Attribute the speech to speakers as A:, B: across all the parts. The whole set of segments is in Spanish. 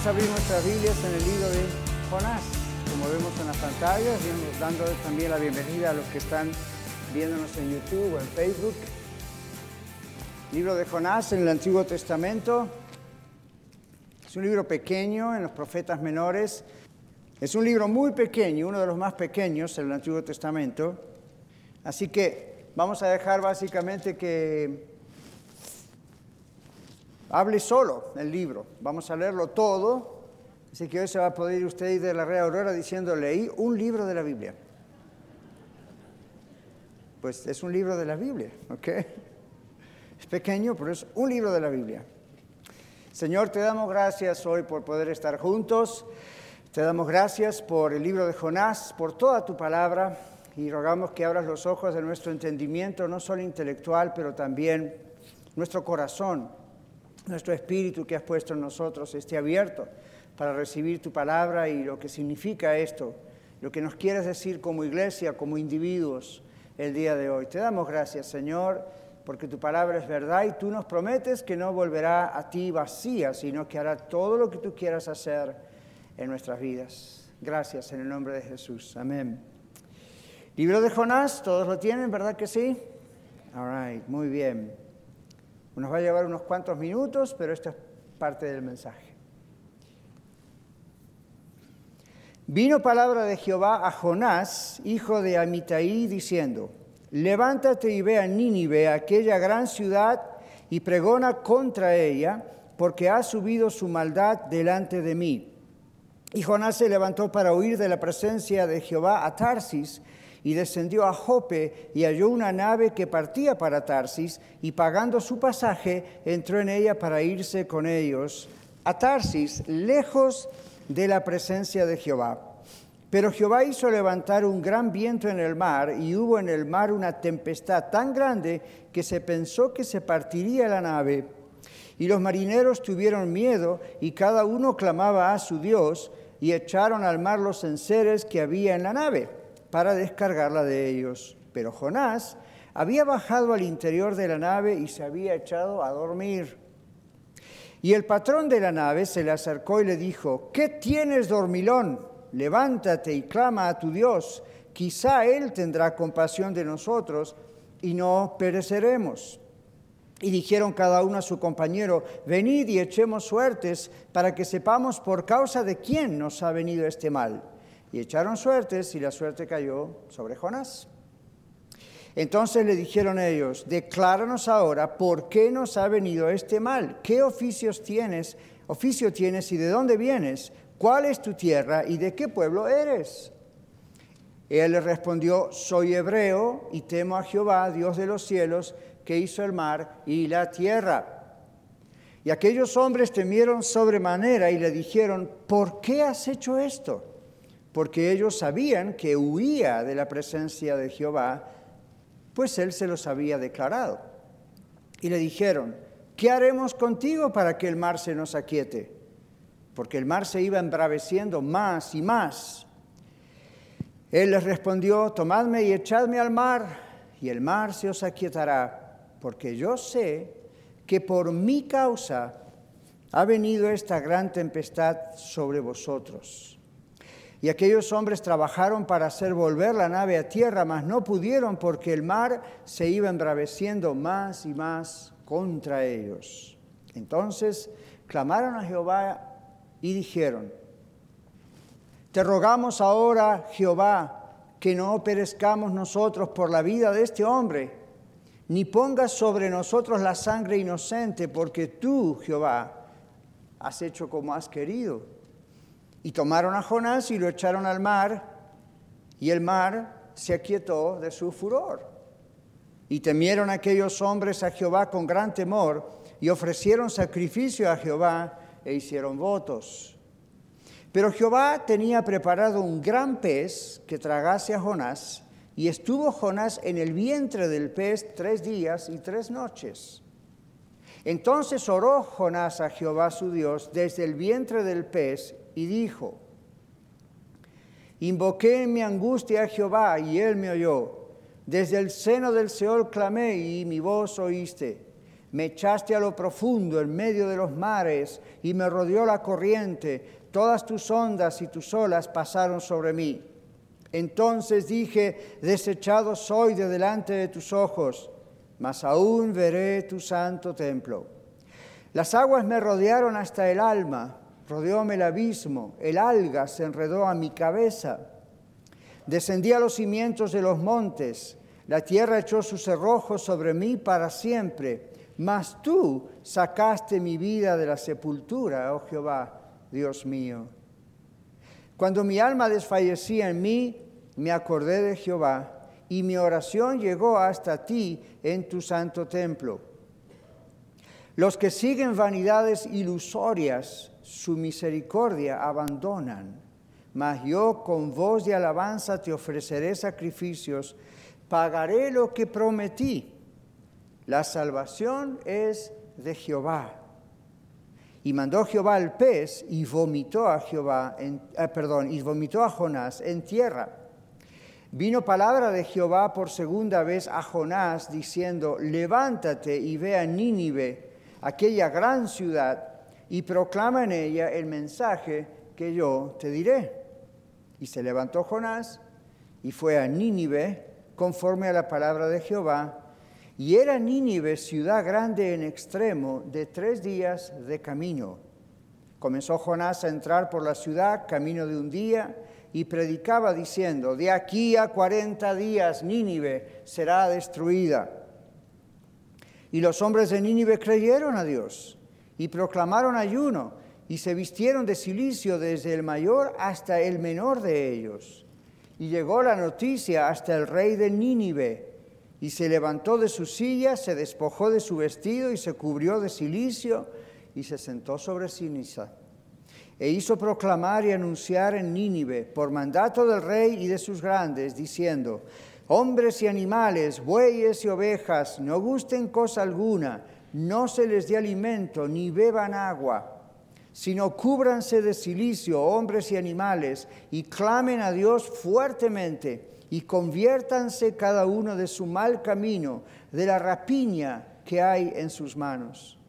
A: Vamos a abrir nuestras Biblias en el libro de Jonás. Como vemos en las pantallas, dando también la bienvenida a los que están viéndonos en YouTube o en Facebook. Libro de Jonás en el Antiguo Testamento. Es un libro pequeño en los profetas menores. Es un libro muy pequeño, uno de los más pequeños en el Antiguo Testamento. Así que vamos a dejar básicamente que hable solo el libro. Vamos a leerlo todo. Así que hoy se va a poder ir usted de la Red Aurora diciendo, leí un libro de la Biblia. Pues es un libro de la Biblia, ¿ok? Es pequeño, pero es un libro de la Biblia. Señor, te damos gracias hoy por poder estar juntos. Te damos gracias por el libro de Jonás, por toda tu palabra y rogamos que abras los ojos de nuestro entendimiento, no solo intelectual, pero también nuestro corazón, nuestro espíritu que has puesto en nosotros esté abierto para recibir tu palabra y lo que significa esto, lo que nos quieres decir como iglesia, como individuos el día de hoy. Te damos gracias, Señor porque tu palabra es verdad y tú nos prometes que no volverá a ti vacía, sino que hará todo lo que tú quieras hacer en nuestras vidas. Gracias en el nombre de Jesús. Amén. Libro de Jonás, todos lo tienen, ¿verdad que sí? All right, muy bien. Nos va a llevar unos cuantos minutos, pero esto es parte del mensaje. Vino palabra de Jehová a Jonás, hijo de Amitai, diciendo, levántate y ve a Nínive, aquella gran ciudad, y pregona contra ella, porque ha subido su maldad delante de mí. Y Jonás se levantó para huir de la presencia de Jehová a Tarsis, y descendió a Jope y halló una nave que partía para Tarsis, y pagando su pasaje, entró en ella para irse con ellos a Tarsis, lejos de la presencia de Jehová. Pero Jehová hizo levantar un gran viento en el mar y hubo en el mar una tempestad tan grande que se pensó que se partiría la nave. Y los marineros tuvieron miedo y cada uno clamaba a su Dios y echaron al mar los enseres que había en la nave para descargarla de ellos. Pero Jonás había bajado al interior de la nave y se había echado a dormir. Y el patrón de la nave se le acercó y le dijo, ¿qué tienes, dormilón? levántate y clama a tu Dios, quizá Él tendrá compasión de nosotros y no pereceremos. Y dijeron cada uno a su compañero, venid y echemos suertes para que sepamos por causa de quién nos ha venido este mal. Y echaron suertes y la suerte cayó sobre Jonás. Entonces le dijeron ellos, decláranos ahora por qué nos ha venido este mal, qué oficios tienes, oficio tienes y de dónde vienes, ¿cuál es tu tierra y de qué pueblo eres? Él le respondió, soy hebreo y temo a Jehová, Dios de los cielos, que hizo el mar y la tierra. Y aquellos hombres temieron sobremanera y le dijeron, ¿por qué has hecho esto? Porque ellos sabían que huía de la presencia de Jehová, pues él se los había declarado. Y le dijeron, ¿qué haremos contigo para que el mar se nos aquiete? porque el mar se iba embraveciendo más y más. Él les respondió, tomadme y echadme al mar, y el mar se os aquietará, porque yo sé que por mi causa ha venido esta gran tempestad sobre vosotros. Y aquellos hombres trabajaron para hacer volver la nave a tierra, mas no pudieron porque el mar se iba embraveciendo más y más contra ellos. Entonces clamaron a Jehová y dijeron, te rogamos ahora, Jehová, que no perezcamos nosotros por la vida de este hombre, ni pongas sobre nosotros la sangre inocente, porque tú, Jehová, has hecho como has querido. Y tomaron a Jonás y lo echaron al mar, y el mar se aquietó de su furor. Y temieron aquellos hombres a Jehová con gran temor, y ofrecieron sacrificio a Jehová, e hicieron votos. Pero Jehová tenía preparado un gran pez que tragase a Jonás, y estuvo Jonás en el vientre del pez tres días y tres noches. Entonces oró Jonás a Jehová su Dios desde el vientre del pez y dijo, Invoqué en mi angustia a Jehová y él me oyó. Desde el seno del Seol clamé y mi voz oíste. Me echaste a lo profundo en medio de los mares y me rodeó la corriente. Todas tus ondas y tus olas pasaron sobre mí. Entonces dije, desechado soy de delante de tus ojos, mas aún veré tu santo templo. Las aguas me rodearon hasta el alma, rodeóme el abismo, el alga se enredó a mi cabeza. Descendí a los cimientos de los montes, la tierra echó sus cerrojos sobre mí para siempre, mas tú sacaste mi vida de la sepultura, oh Jehová Dios mío. Cuando mi alma desfallecía en mí, me acordé de Jehová y mi oración llegó hasta ti en tu santo templo. Los que siguen vanidades ilusorias, su misericordia abandonan. Mas yo con voz de alabanza te ofreceré sacrificios, pagaré lo que prometí. La salvación es de Jehová. Y mandó Jehová al pez y vomitó a Jehová, eh, perdón, y vomitó a Jonás en tierra. Vino palabra de Jehová por segunda vez a Jonás diciendo, levántate y ve a Nínive, aquella gran ciudad, y proclama en ella el mensaje que yo te diré. Y se levantó Jonás y fue a Nínive conforme a la palabra de Jehová y era Nínive ciudad grande en extremo de tres días de camino. Comenzó Jonás a entrar por la ciudad camino de un día y predicaba diciendo, de aquí a cuarenta días Nínive será destruida. Y los hombres de Nínive creyeron a Dios y proclamaron ayuno y se vistieron de silicio desde el mayor hasta el menor de ellos. Y llegó la noticia hasta el rey de Nínive y se levantó de su silla, se despojó de su vestido y se cubrió de silicio y se sentó sobre ceniza. E hizo proclamar y anunciar en Nínive, por mandato del rey y de sus grandes, diciendo, hombres y animales, bueyes y ovejas, no gusten cosa alguna, no se les dé alimento, ni beban agua, sino cúbranse de silicio, hombres y animales, y clamen a Dios fuertemente y conviértanse cada uno de su mal camino, de la rapiña que hay en sus manos.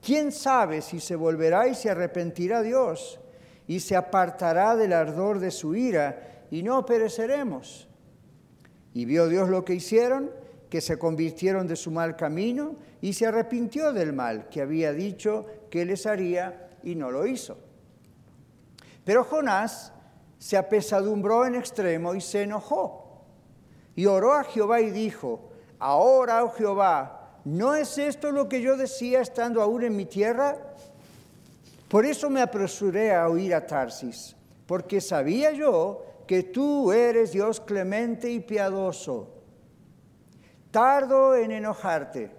A: ¿Quién sabe si se volverá y se arrepentirá Dios y se apartará del ardor de su ira y no pereceremos? Y vio Dios lo que hicieron, que se convirtieron de su mal camino y se arrepintió del mal que había dicho que les haría y no lo hizo. Pero Jonás se apesadumbró en extremo y se enojó. Y oró a Jehová y dijo, ahora, oh Jehová, ¿no es esto lo que yo decía estando aún en mi tierra? Por eso me apresuré a huir a Tarsis, porque sabía yo que tú eres Dios clemente y piadoso, tardo en enojarte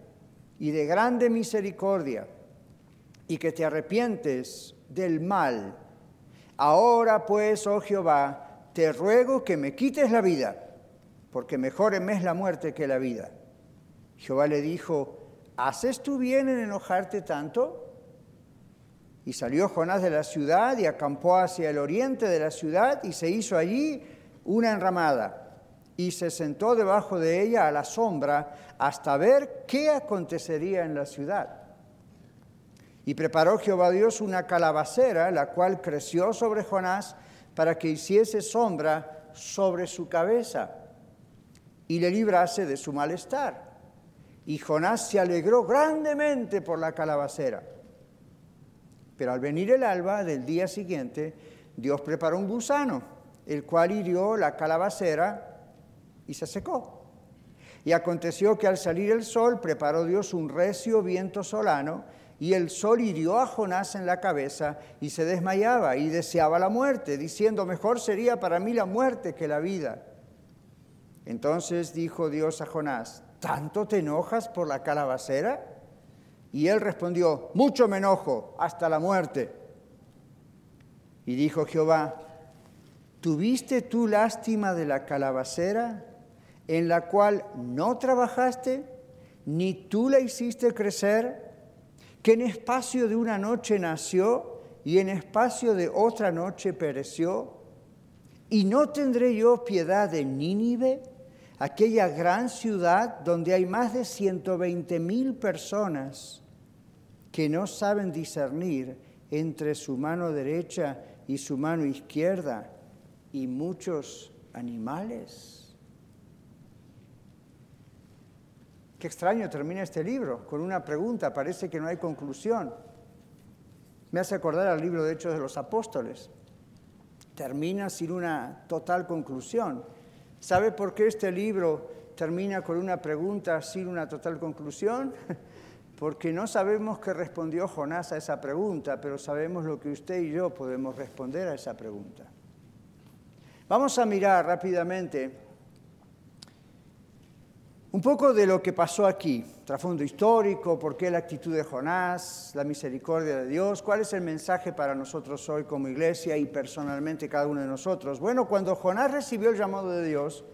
A: y de grande misericordia, y que te arrepientes del mal Ahora pues, oh Jehová, te ruego que me quites la vida, porque mejor me es la muerte que la vida. Jehová le dijo, ¿haces tú bien en enojarte tanto? Y salió Jonás de la ciudad y acampó hacia el oriente de la ciudad y se hizo allí una enramada y se sentó debajo de ella a la sombra hasta ver qué acontecería en la ciudad. Y preparó Jehová Dios una calabacera, la cual creció sobre Jonás para que hiciese sombra sobre su cabeza y le librase de su malestar. Y Jonás se alegró grandemente por la calabacera. Pero al venir el alba del día siguiente, Dios preparó un gusano, el cual hirió la calabacera y se secó. Y aconteció que al salir el sol preparó Dios un recio viento solano, y el sol hirió a Jonás en la cabeza y se desmayaba y deseaba la muerte, diciendo, mejor sería para mí la muerte que la vida. Entonces dijo Dios a Jonás, ¿tanto te enojas por la calabacera? Y él respondió, mucho me enojo, hasta la muerte. Y dijo Jehová, ¿tuviste tú lástima de la calabacera en la cual no trabajaste, ni tú la hiciste crecer, que en espacio de una noche nació y en espacio de otra noche pereció? ¿Y no tendré yo piedad de Nínive, aquella gran ciudad donde hay más de 120 mil personas que no saben discernir entre su mano derecha y su mano izquierda y muchos animales? Qué extraño termina este libro con una pregunta, parece que no hay conclusión. Me hace acordar al libro de Hechos de los Apóstoles. Termina sin una total conclusión. ¿Sabe por qué este libro termina con una pregunta sin una total conclusión? Porque no sabemos qué respondió Jonás a esa pregunta, pero sabemos lo que usted y yo podemos responder a esa pregunta. Vamos a mirar rápidamente un poco de lo que pasó aquí, trasfondo histórico, por qué la actitud de Jonás, la misericordia de Dios, cuál es el mensaje para nosotros hoy como iglesia y personalmente cada uno de nosotros. Bueno, cuando Jonás recibió el llamado de Dios,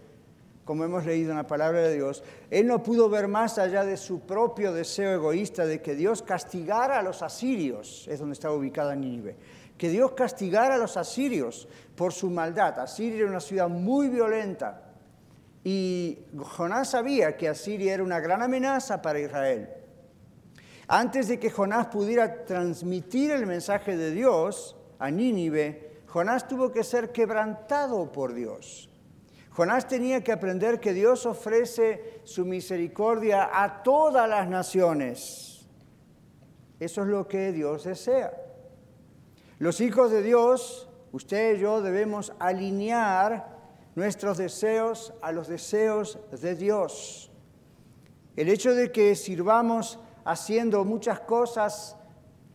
A: como hemos leído en la palabra de Dios, él no pudo ver más allá de su propio deseo egoísta de que Dios castigara a los asirios, es donde estaba ubicada Nínive, que Dios castigara a los asirios por su maldad. Asiria era una ciudad muy violenta, y Jonás sabía que Asiria era una gran amenaza para Israel. Antes de que Jonás pudiera transmitir el mensaje de Dios a Nínive, Jonás tuvo que ser quebrantado por Dios. Jonás tenía que aprender que Dios ofrece su misericordia a todas las naciones. Eso es lo que Dios desea. Los hijos de Dios, usted y yo debemos alinear nuestros deseos a los deseos de Dios. El hecho de que sirvamos haciendo muchas cosas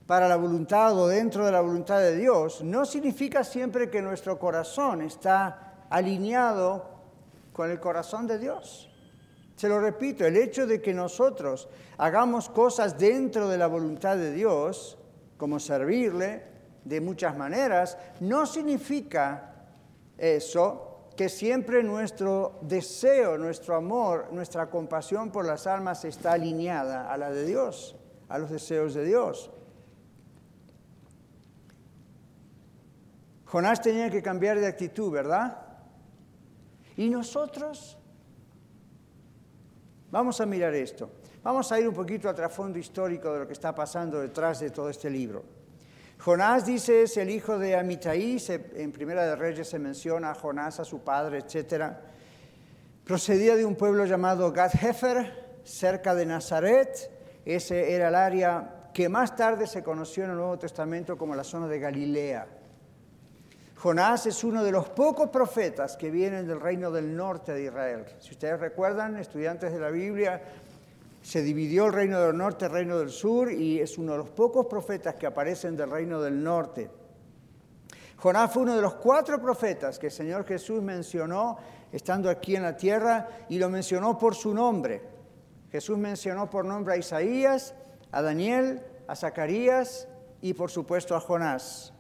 A: para la voluntad o dentro de la voluntad de Dios no significa siempre que nuestro corazón está alineado con el corazón de Dios. Se lo repito, el hecho de que nosotros hagamos cosas dentro de la voluntad de Dios, como servirle de muchas maneras, no significa eso que siempre nuestro deseo, nuestro amor, nuestra compasión por las almas está alineada a la de Dios, a los deseos de Dios. Jonás tenía que cambiar de actitud, ¿verdad? ¿Y nosotros? Vamos a mirar esto. Vamos a ir un poquito al trasfondo histórico de lo que está pasando detrás de todo este libro. Jonás dice es el hijo de Amitai, en Primera de Reyes se menciona a Jonás, a su padre, etc. Procedía de un pueblo llamado Gad-Hefer, cerca de Nazaret. Ese era el área que más tarde se conoció en el Nuevo Testamento como la zona de Galilea. Jonás es uno de los pocos profetas que vienen del reino del norte de Israel. Si ustedes recuerdan, estudiantes de la Biblia, se dividió el reino del norte, el reino del sur, y es uno de los pocos profetas que aparecen del reino del norte. Jonás fue uno de los cuatro profetas que el Señor Jesús mencionó estando aquí en la tierra y lo mencionó por su nombre. Jesús mencionó por nombre a Isaías, a Daniel, a Zacarías y por supuesto a Jonás.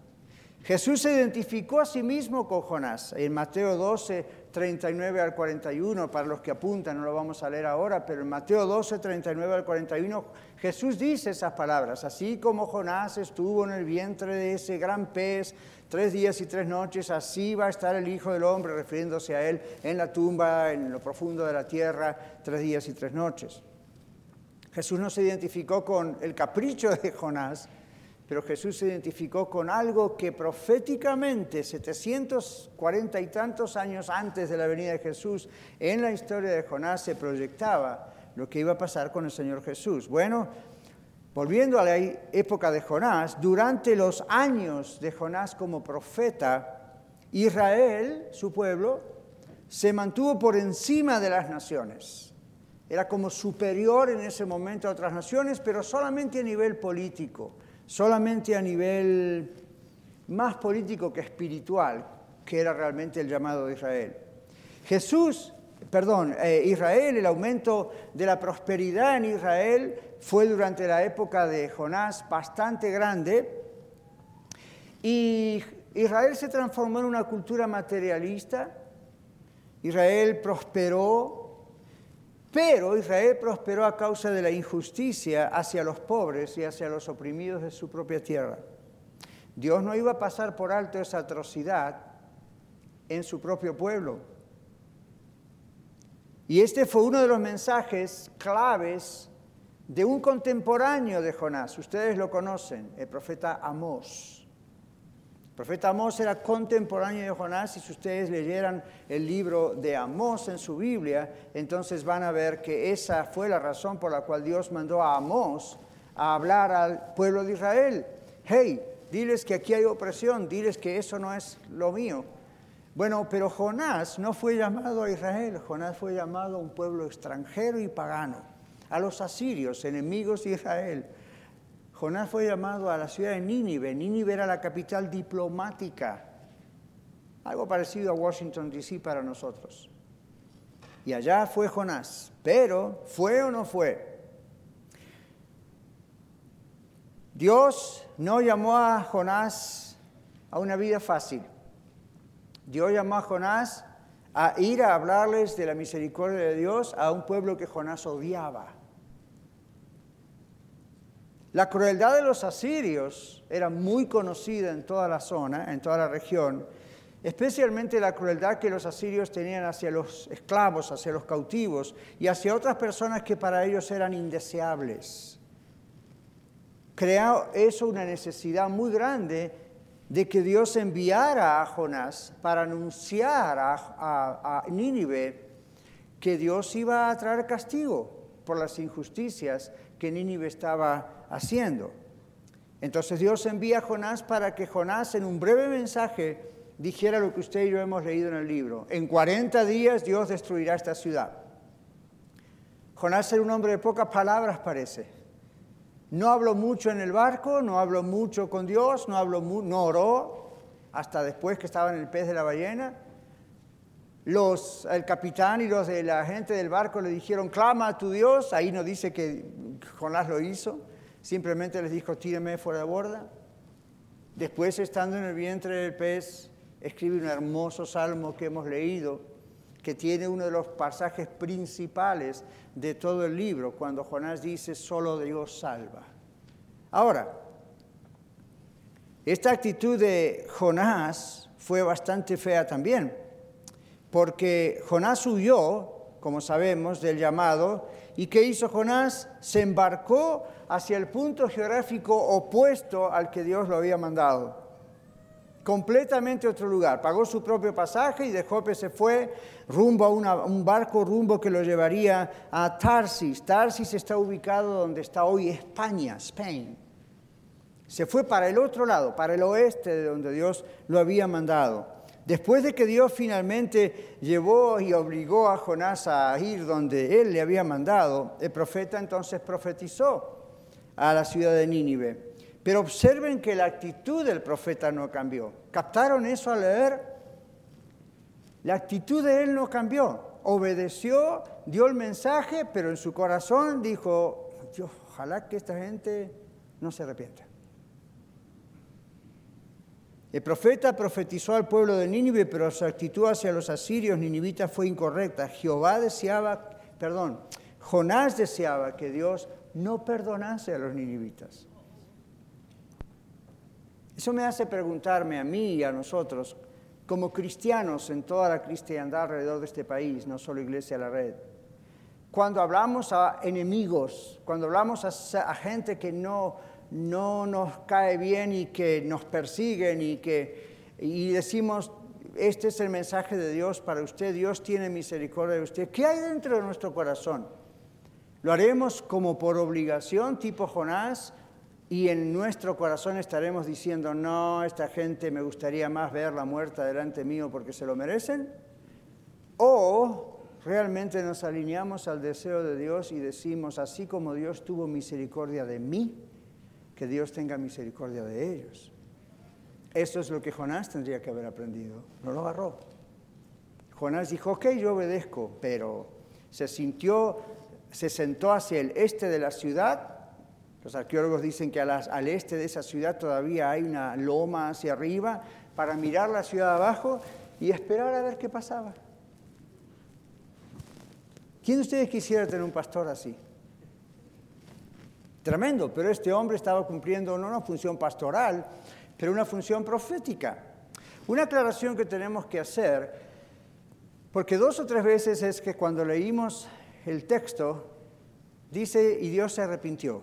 A: Jesús se identificó a sí mismo con Jonás. En Mateo 12 39 al 41, para los que apuntan, no lo vamos a leer ahora, pero en Mateo 12, 39 al 41, Jesús dice esas palabras, así como Jonás estuvo en el vientre de ese gran pez tres días y tres noches, así va a estar el Hijo del Hombre, refiriéndose a él en la tumba, en lo profundo de la tierra, tres días y tres noches. Jesús no se identificó con el capricho de Jonás, pero Jesús se identificó con algo que proféticamente, 740 y tantos años antes de la venida de Jesús, en la historia de Jonás se proyectaba lo que iba a pasar con el Señor Jesús. Bueno, volviendo a la época de Jonás, durante los años de Jonás como profeta, Israel, su pueblo, se mantuvo por encima de las naciones. Era como superior en ese momento a otras naciones, pero solamente a nivel político solamente a nivel más político que espiritual, que era realmente el llamado de Israel. Jesús perdón, eh, Israel, el aumento de la prosperidad en Israel fue durante la época de Jonás bastante grande. Y Israel se transformó en una cultura materialista. Israel prosperó, pero Israel prosperó a causa de la injusticia hacia los pobres y hacia los oprimidos de su propia tierra. Dios no iba a pasar por alto esa atrocidad en su propio pueblo. Y este fue uno de los mensajes claves de un contemporáneo de Jonás. Ustedes lo conocen, el profeta Amós. El profeta Amós era contemporáneo de Jonás y si ustedes leyeran el libro de Amós en su Biblia, entonces van a ver que esa fue la razón por la cual Dios mandó a Amós a hablar al pueblo de Israel. Hey, diles que aquí hay opresión, diles que eso no es lo mío. Bueno, pero Jonás no fue llamado a Israel, Jonás fue llamado a un pueblo extranjero y pagano, a los asirios, enemigos de Israel. Jonás fue llamado a la ciudad de Nínive. Nínive era la capital diplomática, algo parecido a Washington, D.C. para nosotros. Y allá fue Jonás. Pero, ¿fue o no fue? Dios no llamó a Jonás a una vida fácil. Dios llamó a Jonás a ir a hablarles de la misericordia de Dios a un pueblo que Jonás odiaba. La crueldad de los asirios era muy conocida en toda la zona, en toda la región, especialmente la crueldad que los asirios tenían hacia los esclavos, hacia los cautivos y hacia otras personas que para ellos eran indeseables. Crea eso una necesidad muy grande de que Dios enviara a Jonás para anunciar a, Nínive que Dios iba a traer castigo por las injusticias que Nínive estaba haciendo. Entonces Dios envía a Jonás para que Jonás en un breve mensaje dijera lo que usted y yo hemos leído en el libro. En 40 días Dios destruirá esta ciudad. Jonás era un hombre de pocas palabras, parece. No habló mucho en el barco, no habló mucho con Dios, no, habló no oró hasta después que estaba en el pez de la ballena. El capitán y los de la gente del barco le dijeron, clama a tu Dios. Ahí no dice que Jonás lo hizo, simplemente les dijo, tíreme fuera de borda. Después, estando en el vientre del pez, escribe un hermoso salmo que hemos leído, que tiene uno de los pasajes principales de todo el libro, cuando Jonás dice, solo Dios salva. Ahora, esta actitud de Jonás fue bastante fea también, porque Jonás huyó, como sabemos, del llamado, y ¿qué hizo Jonás? Se embarcó hacia el punto geográfico opuesto al que Dios lo había mandado completamente otro lugar. Pagó su propio pasaje y de Jope se fue rumbo a un barco rumbo que lo llevaría a Tarsis. Tarsis está ubicado donde está hoy España, Spain. Se fue para el otro lado, para el oeste de donde Dios lo había mandado. Después de que Dios finalmente llevó y obligó a Jonás a ir donde él le había mandado, el profeta entonces profetizó a la ciudad de Nínive. Pero observen que la actitud del profeta no cambió. ¿Captaron eso al leer? La actitud de él no cambió. Obedeció, dio el mensaje, pero en su corazón dijo, ojalá que esta gente no se arrepienta. El profeta profetizó al pueblo de Nínive, pero su actitud hacia los asirios ninivitas fue incorrecta. Jehová deseaba, perdón, Jonás deseaba que Dios no perdonase a los ninivitas. Eso me hace preguntarme a mí y a nosotros, como cristianos en toda la cristiandad alrededor de este país, no solo Iglesia a la Red, cuando hablamos a enemigos, cuando hablamos a, gente que no, no nos cae bien y que nos persiguen y que y decimos, este es el mensaje de Dios para usted, Dios tiene misericordia de usted, ¿qué hay dentro de nuestro corazón? ¿Lo haremos como por obligación, tipo Jonás? y en nuestro corazón estaremos diciendo, no, esta gente me gustaría más verla muerta delante mío porque se lo merecen, o realmente nos alineamos al deseo de Dios y decimos, así como Dios tuvo misericordia de mí, que Dios tenga misericordia de ellos. Eso es lo que Jonás tendría que haber aprendido, no lo agarró. Jonás dijo, ok, yo obedezco, pero se sintió, se sentó hacia el este de la ciudad. Los arqueólogos dicen que al este de esa ciudad todavía hay una loma hacia arriba para mirar la ciudad abajo y esperar a ver qué pasaba. ¿Quién de ustedes quisiera tener un pastor así? Tremendo, pero este hombre estaba cumpliendo no una función pastoral, pero una función profética. Una aclaración que tenemos que hacer, porque dos o tres veces es que cuando leímos el texto, dice, y Dios se arrepintió.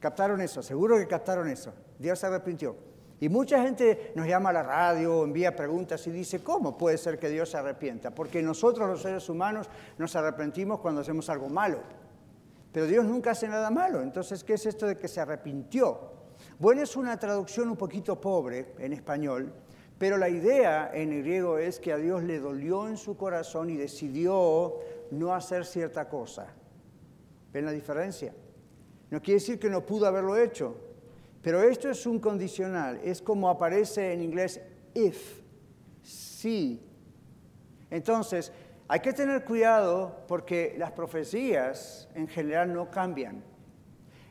A: ¿Captaron eso? Seguro que captaron eso. Dios se arrepintió. Y mucha gente nos llama a la radio, envía preguntas y dice, ¿cómo puede ser que Dios se arrepienta? Porque nosotros los seres humanos nos arrepentimos cuando hacemos algo malo. Pero Dios nunca hace nada malo. Entonces, ¿qué es esto de que se arrepintió? Bueno, es una traducción un poquito pobre en español, pero la idea en el griego es que a Dios le dolió en su corazón y decidió no hacer cierta cosa. ¿Ven la diferencia? No quiere decir que no pudo haberlo hecho, pero esto es un condicional, es como aparece en inglés if, si. Entonces, hay que tener cuidado porque las profecías en general no cambian.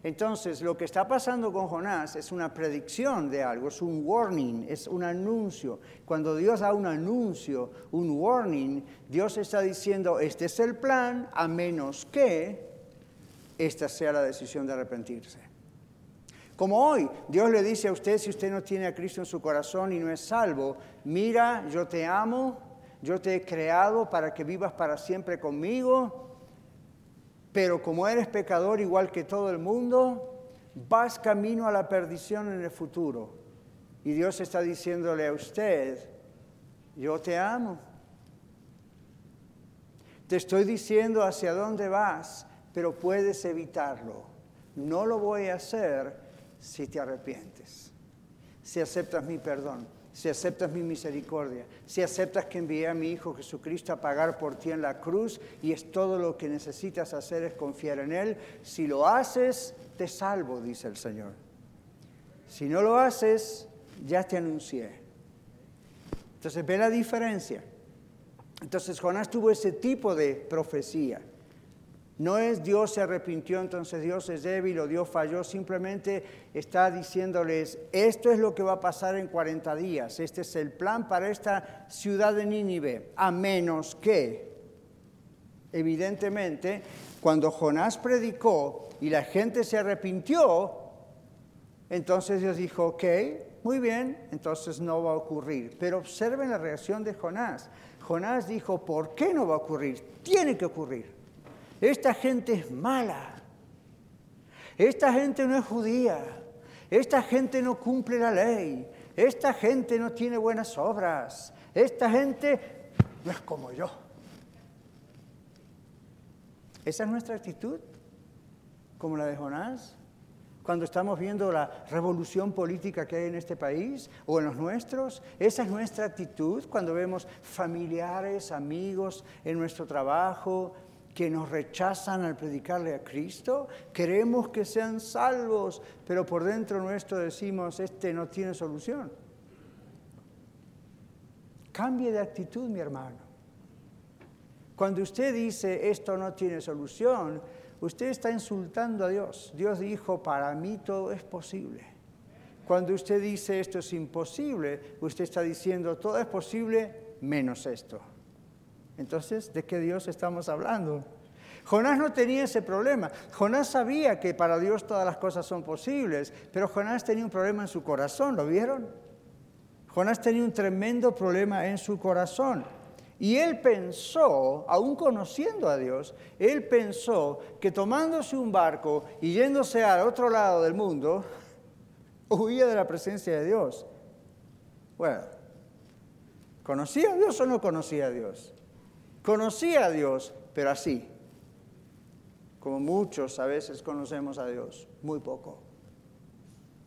A: Entonces, lo que está pasando con Jonás es una predicción de algo, es un warning, es un anuncio. Cuando Dios da un anuncio, un warning, Dios está diciendo, este es el plan, a menos que esta sea la decisión de arrepentirse. Como hoy, Dios le dice a usted, si usted no tiene a Cristo en su corazón y no es salvo, mira, yo te amo, yo te he creado para que vivas para siempre conmigo, pero como eres pecador igual que todo el mundo, vas camino a la perdición en el futuro. Y Dios está diciéndole a usted, yo te amo. Te estoy diciendo hacia dónde vas, pero puedes evitarlo. No lo voy a hacer si te arrepientes, si aceptas mi perdón, si aceptas mi misericordia, si aceptas que envié a mi Hijo Jesucristo a pagar por ti en la cruz y es todo lo que necesitas hacer es confiar en Él, si lo haces, te salvo, dice el Señor. Si no lo haces, ya te anuncié. Entonces ve la diferencia. Entonces Jonás tuvo ese tipo de profecía. No es Dios se arrepintió, entonces Dios es débil o Dios falló, simplemente está diciéndoles, esto es lo que va a pasar en 40 días, este es el plan para esta ciudad de Nínive, a menos que, evidentemente, cuando Jonás predicó y la gente se arrepintió, entonces Dios dijo, ok, muy bien, entonces no va a ocurrir. Pero observen la reacción de Jonás. Jonás dijo, ¿por qué no va a ocurrir? Tiene que ocurrir. Esta gente es mala. Esta gente no es judía. Esta gente no cumple la ley. Esta gente no tiene buenas obras. Esta gente no es como yo. ¿Esa es nuestra actitud? ¿Como la de Jonás? Cuando estamos viendo la revolución política que hay en este país o en los nuestros, esa es nuestra actitud cuando vemos familiares, amigos en nuestro trabajo, que nos rechazan al predicarle a Cristo, queremos que sean salvos, pero por dentro nuestro decimos, este no tiene solución. Cambie de actitud, mi hermano. Cuando usted dice, esto no tiene solución, usted está insultando a Dios. Dios dijo, para mí todo es posible. Cuando usted dice, esto es imposible, usted está diciendo, todo es posible menos esto. Entonces, ¿de qué Dios estamos hablando? Jonás no tenía ese problema. Jonás sabía que para Dios todas las cosas son posibles, pero Jonás tenía un problema en su corazón, ¿lo vieron? Jonás tenía un tremendo problema en su corazón. Y él pensó, aún conociendo a Dios, él pensó que tomándose un barco y yéndose al otro lado del mundo, huía de la presencia de Dios. Bueno, ¿conocía a Dios o no conocía a Dios? Conocía a Dios, pero así, como muchos a veces conocemos a Dios, muy poco,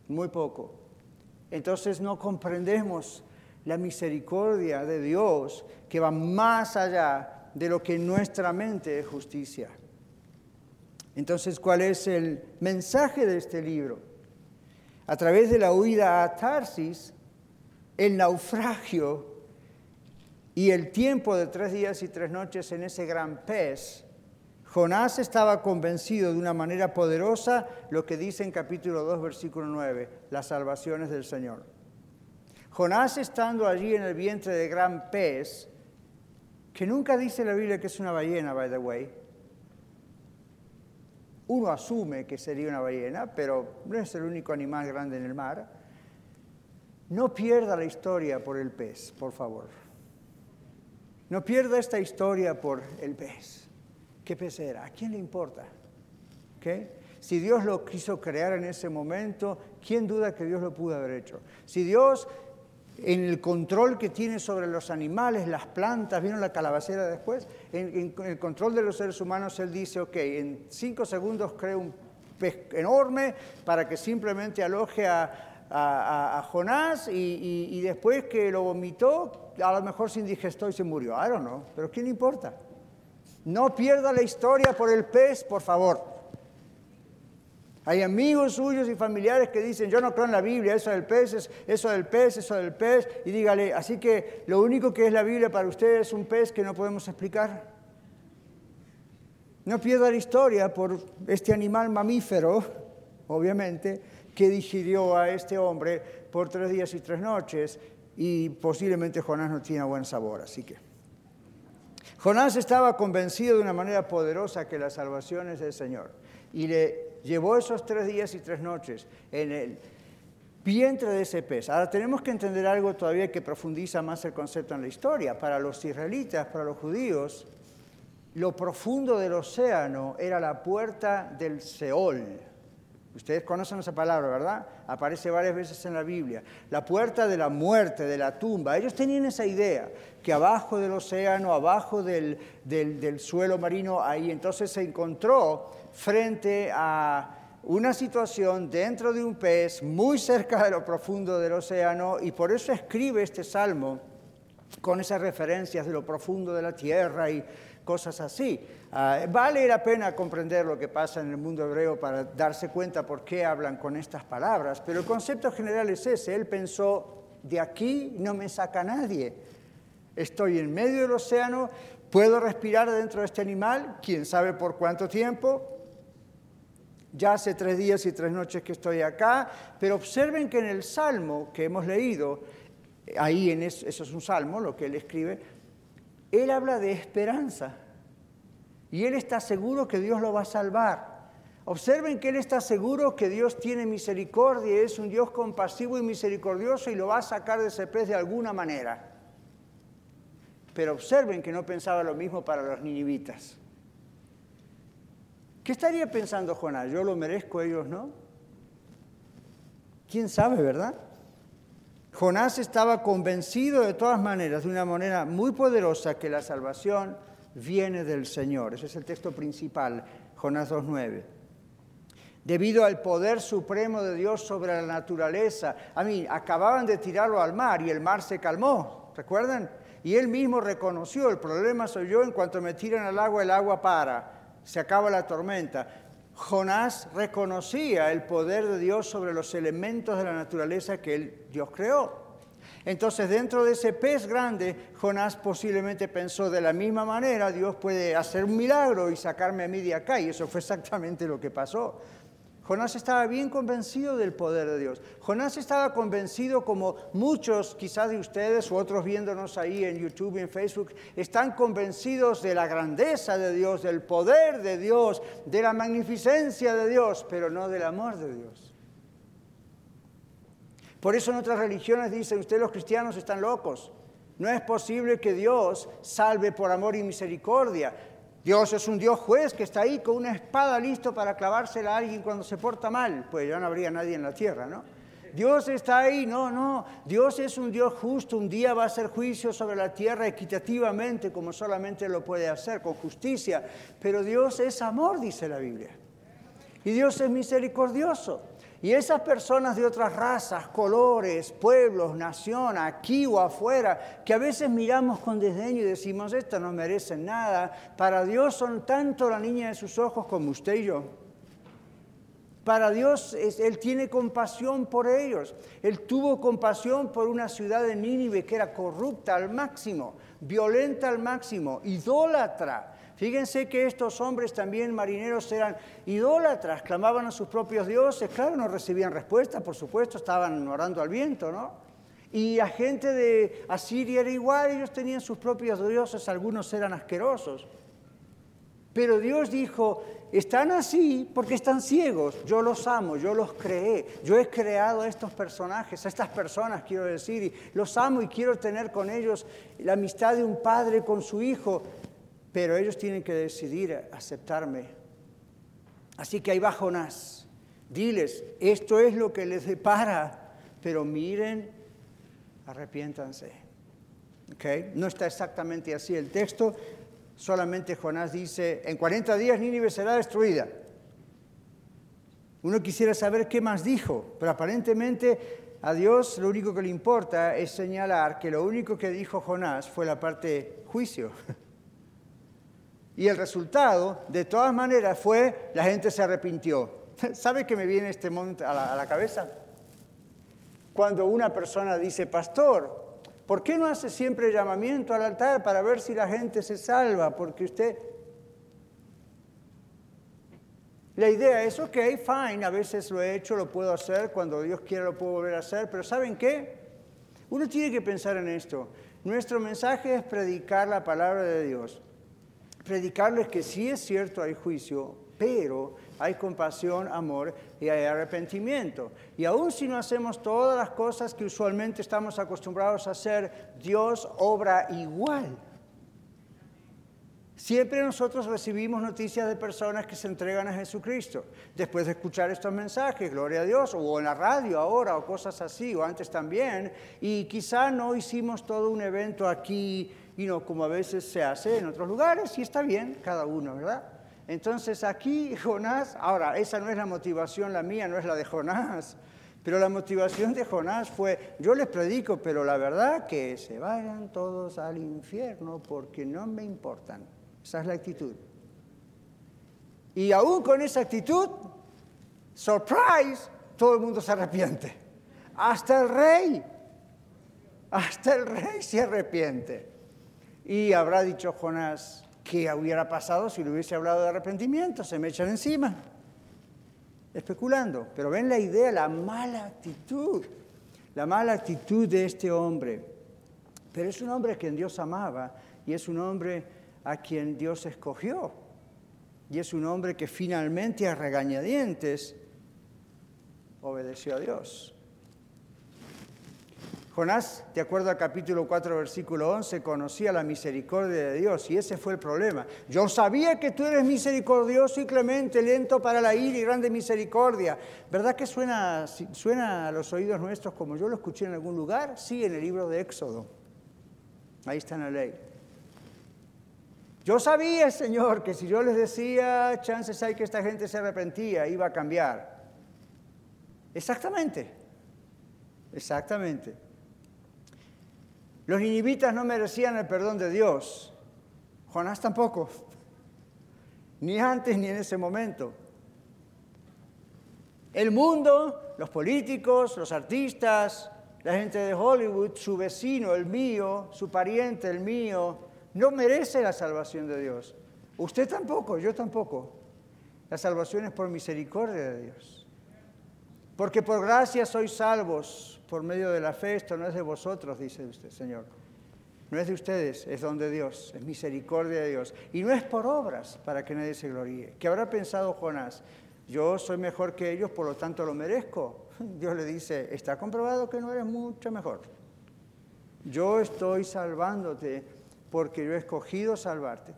A: muy poco. Entonces no comprendemos la misericordia de Dios que va más allá de lo que nuestra mente es justicia. Entonces, ¿cuál es el mensaje de este libro? A través de la huida a Tarsis, el naufragio y el tiempo de tres días y tres noches en ese gran pez, Jonás estaba convencido de una manera poderosa lo que dice en capítulo 2, versículo 9, las salvaciones del Señor. Jonás estando allí en el vientre de gran pez, que nunca dice la Biblia que es una ballena, by the way. Uno asume que sería una ballena, pero no es el único animal grande en el mar. No pierda la historia por el pez, por favor. No pierda esta historia por el pez. ¿Qué pez era? ¿A quién le importa? Si Dios lo quiso crear en ese momento, ¿quién duda que Dios lo pudo haber hecho? Si Dios en el control que tiene sobre los animales, las plantas, ¿vieron la calabacera después? En, el control de los seres humanos, él dice, ok, en cinco segundos creo un pez enorme para que simplemente aloje a, Jonás y, después que lo vomitó, a lo mejor se indigestó y se murió. I don't know, pero ¿quién importa? No pierda la historia por el pez, por favor. Hay amigos suyos y familiares que dicen, yo no creo en la Biblia, eso del pez, es, eso del pez, eso del pez, y dígale, así que lo único que es la Biblia para ustedes es un pez que no podemos explicar. No pierda la historia por este animal mamífero, obviamente, que digirió a este hombre por tres días y tres noches, y posiblemente Jonás no tiene buen sabor, así que... Jonás estaba convencido de una manera poderosa que la salvación es del Señor, y le llevó esos tres días y tres noches en el vientre de ese pez. Ahora tenemos que entender algo todavía que profundiza más el concepto en la historia. Para los israelitas, para los judíos, lo profundo del océano era la puerta del Seol. Ustedes conocen esa palabra, ¿verdad? Aparece varias veces en la Biblia. La puerta de la muerte, de la tumba. Ellos tenían esa idea, que abajo del océano, abajo del, del suelo marino, ahí entonces se encontró frente a una situación dentro de un pez muy cerca de lo profundo del océano y por eso escribe este salmo con esas referencias de lo profundo de la tierra y cosas así. Ah, vale la pena comprender lo que pasa en el mundo hebreo para darse cuenta por qué hablan con estas palabras, pero el concepto general es ese. Él pensó, de aquí no me saca nadie. Estoy en medio del océano, puedo respirar dentro de este animal, quién sabe por cuánto tiempo, ya hace tres días y tres noches que estoy acá, pero observen que en el salmo que hemos leído, ahí en eso, eso es un salmo, lo que él escribe, él habla de esperanza y él está seguro que Dios lo va a salvar. Observen que Él está seguro que Dios tiene misericordia, es un Dios compasivo y misericordioso y lo va a sacar de ese pez de alguna manera. Pero observen que no pensaba lo mismo para los ninivitas. ¿Qué estaría pensando Jonás? ¿Yo lo merezco, ellos no? ¿Quién sabe, verdad? Jonás estaba convencido de todas maneras, de una manera muy poderosa, que la salvación viene del Señor. Ese es el texto principal, Jonás 2.9. Debido al poder supremo de Dios sobre la naturaleza. A mí, acababan de tirarlo al mar y el mar se calmó, ¿recuerdan? Y él mismo reconoció, el problema soy yo, en cuanto me tiran al agua, el agua para se acaba la tormenta. Jonás reconocía el poder de Dios sobre los elementos de la naturaleza que Dios creó. Entonces, dentro de ese pez grande, Jonás posiblemente pensó de la misma manera, Dios puede hacer un milagro y sacarme a mí de acá. Y eso fue exactamente lo que pasó. Jonás estaba bien convencido del poder de Dios. Jonás estaba convencido como muchos quizás de ustedes o otros viéndonos ahí en YouTube y en Facebook, están convencidos de la grandeza de Dios, del poder de Dios, de la magnificencia de Dios, pero no del amor de Dios. Por eso en otras religiones dicen, ustedes los cristianos están locos. No es posible que Dios salve por amor y misericordia. Dios es un Dios juez que está ahí con una espada listo para clavársela a alguien cuando se porta mal. Pues ya no habría nadie en la tierra, ¿no? Dios está ahí, no, no. Dios es un Dios justo, un día va a hacer juicio sobre la tierra equitativamente como solamente lo puede hacer, con justicia. Pero Dios es amor, dice la Biblia. Y Dios es misericordioso. Y esas personas de otras razas, colores, pueblos, nación, aquí o afuera, que a veces miramos con desdeño y decimos, esto no merecen nada, para Dios son tanto la niña de sus ojos como usted y yo. Para Dios, Él tiene compasión por ellos. Él tuvo compasión por una ciudad de Nínive que era corrupta al máximo, violenta al máximo, idólatra. Fíjense que estos hombres también marineros eran idólatras, clamaban a sus propios dioses. Claro, no recibían respuesta, por supuesto, estaban orando al viento, ¿no? Y la gente de Asiria era igual, ellos tenían sus propios dioses, algunos eran asquerosos. Pero Dios dijo, están así porque están ciegos. Yo los amo, yo los creé. Yo he creado a estos personajes, a estas personas, quiero decir, y los amo y quiero tener con ellos la amistad de un padre con su hijo. Pero ellos tienen que decidir aceptarme. Así que ahí va Jonás. Diles, esto es lo que les depara, pero miren, arrepiéntanse. ¿Okay? No está exactamente así el texto, solamente Jonás dice, en 40 días Nínive será destruida. Uno quisiera saber qué más dijo, pero aparentemente a Dios lo único que le importa es señalar que lo único que dijo Jonás fue la parte juicio. Y el resultado, de todas maneras, fue la gente se arrepintió. ¿Sabe qué me viene este momento a la, a la cabeza? Cuando una persona dice, pastor, ¿Por qué no hace siempre llamamiento al altar para ver si la gente se salva? Porque usted... La idea es, ok, fine, a veces lo he hecho, lo puedo hacer, cuando Dios quiera lo puedo volver a hacer, pero ¿saben qué? Uno tiene que pensar en esto. Nuestro mensaje es predicar la palabra de Dios. Predicarles que sí es cierto, hay juicio, pero hay compasión, amor y hay arrepentimiento. Y aun si no hacemos todas las cosas que usualmente estamos acostumbrados a hacer, Dios obra igual. Siempre nosotros recibimos noticias de personas que se entregan a Jesucristo. Después de escuchar estos mensajes, gloria a Dios, o en la radio ahora, o cosas así, o antes también. Y quizá no hicimos todo un evento aquí, y no como a veces se hace en otros lugares, y está bien, cada uno, ¿verdad? Entonces aquí Jonás, ahora, esa no es la motivación, la mía no es la de Jonás, pero la motivación de Jonás fue, yo les predico, pero la verdad que se vayan todos al infierno porque no me importan. Esa es la actitud. Y aún con esa actitud, surprise, todo el mundo se arrepiente. Hasta el rey, hasta el rey se arrepiente. Y habrá dicho Jonás, ¿Qué hubiera pasado si le hubiese hablado de arrepentimiento? Se me echan encima. Especulando. Pero ven la idea, la mala actitud. La mala actitud de este hombre. Pero es un hombre a quien Dios amaba y es un hombre a quien Dios escogió. Y es un hombre que finalmente a regañadientes obedeció a Dios. Jonás, de acuerdo al capítulo 4, versículo 11, conocía la misericordia de Dios y ese fue el problema. Yo sabía que tú eres misericordioso y clemente, lento para la ira y grande misericordia. ¿Verdad que suena, suena a los oídos nuestros como yo lo escuché en algún lugar? Sí, en el libro de Éxodo. Ahí está en la ley. Yo sabía, Señor, que si yo les decía, chances hay que esta gente se arrepentía, iba a cambiar. Exactamente, exactamente. Los ninivitas no merecían el perdón de Dios. Jonás tampoco. Ni antes ni en ese momento. El mundo, los políticos, los artistas, la gente de Hollywood, su vecino, el mío, su pariente, el mío, no merece la salvación de Dios. Usted tampoco, yo tampoco. La salvación es por misericordia de Dios. Porque por gracia sois salvos por medio de la fe, esto no es de vosotros, dice usted, Señor. No es de ustedes, es don de Dios, es misericordia de Dios. Y no es por obras para que nadie se gloríe. ¿Qué habrá pensado Jonás? Yo soy mejor que ellos, por lo tanto lo merezco. Dios le dice, está comprobado que no eres mucho mejor. Yo estoy salvándote porque yo he escogido salvarte.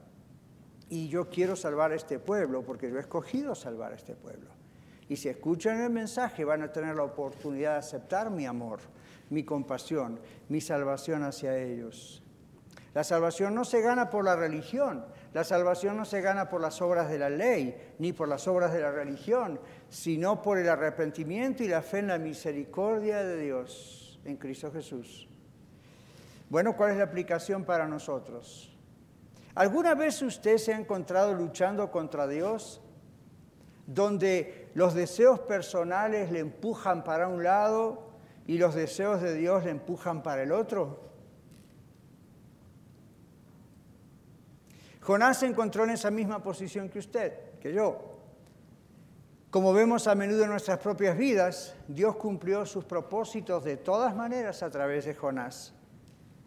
A: Y yo quiero salvar a este pueblo porque yo he escogido salvar a este pueblo. Y si escuchan el mensaje van a tener la oportunidad de aceptar mi amor, mi compasión, mi salvación hacia ellos. La salvación no se gana por la religión, la salvación no se gana por las obras de la ley, ni por las obras de la religión, sino por el arrepentimiento y la fe en la misericordia de Dios en Cristo Jesús. Bueno, ¿cuál es la aplicación para nosotros? ¿Alguna vez usted se ha encontrado luchando contra Dios donde los deseos personales le empujan para un lado y los deseos de Dios le empujan para el otro? Jonás se encontró en esa misma posición que usted, que yo. Como vemos a menudo en nuestras propias vidas, Dios cumplió sus propósitos de todas maneras a través de Jonás,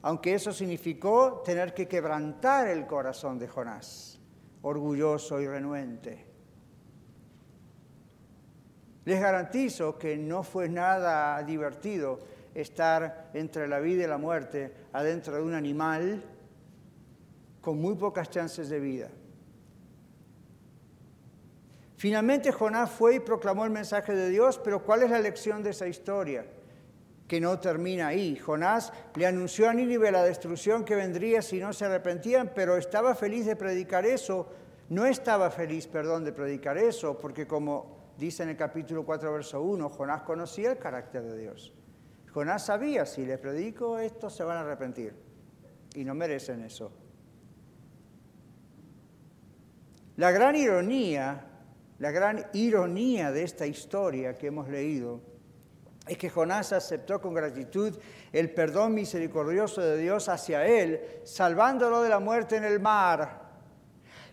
A: aunque eso significó tener que quebrantar el corazón de Jonás, orgulloso y renuente. Les garantizo que no fue nada divertido estar entre la vida y la muerte adentro de un animal con muy pocas chances de vida. Finalmente Jonás fue y proclamó el mensaje de Dios, pero ¿cuál es la lección de esa historia? Que no termina ahí. Jonás le anunció a Nínive la destrucción que vendría si no se arrepentían, pero estaba feliz de predicar eso. No estaba feliz, perdón, de predicar eso, porque como dice en el capítulo 4, verso 1, Jonás conocía el carácter de Dios. Jonás sabía, si le predico esto, se van a arrepentir. Y no merecen eso. La gran ironía, la gran ironía de esta historia que hemos leído es que Jonás aceptó con gratitud el perdón misericordioso de Dios hacia él, salvándolo de la muerte en el mar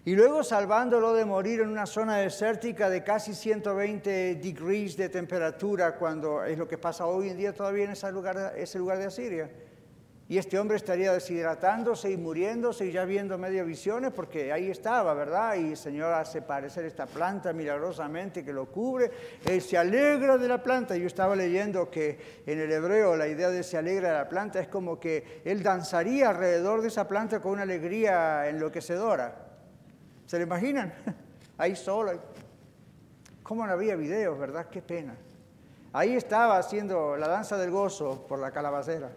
A: y luego salvándolo de morir en una zona desértica de casi 120 degrees de temperatura, cuando es lo que pasa hoy en día todavía en ese lugar, de Asiria. Y este hombre estaría deshidratándose y muriéndose y ya viendo medio visiones porque ahí estaba, ¿verdad? Y el Señor hace parecer esta planta milagrosamente que lo cubre. Él se alegra de la planta. Yo estaba leyendo que en el hebreo la idea de se alegra de la planta es como que él danzaría alrededor de esa planta con una alegría enloquecedora. ¿Se lo imaginan? Ahí solo. ¿Cómo no había videos, verdad? Qué pena. Ahí estaba haciendo la danza del gozo por la calabacera.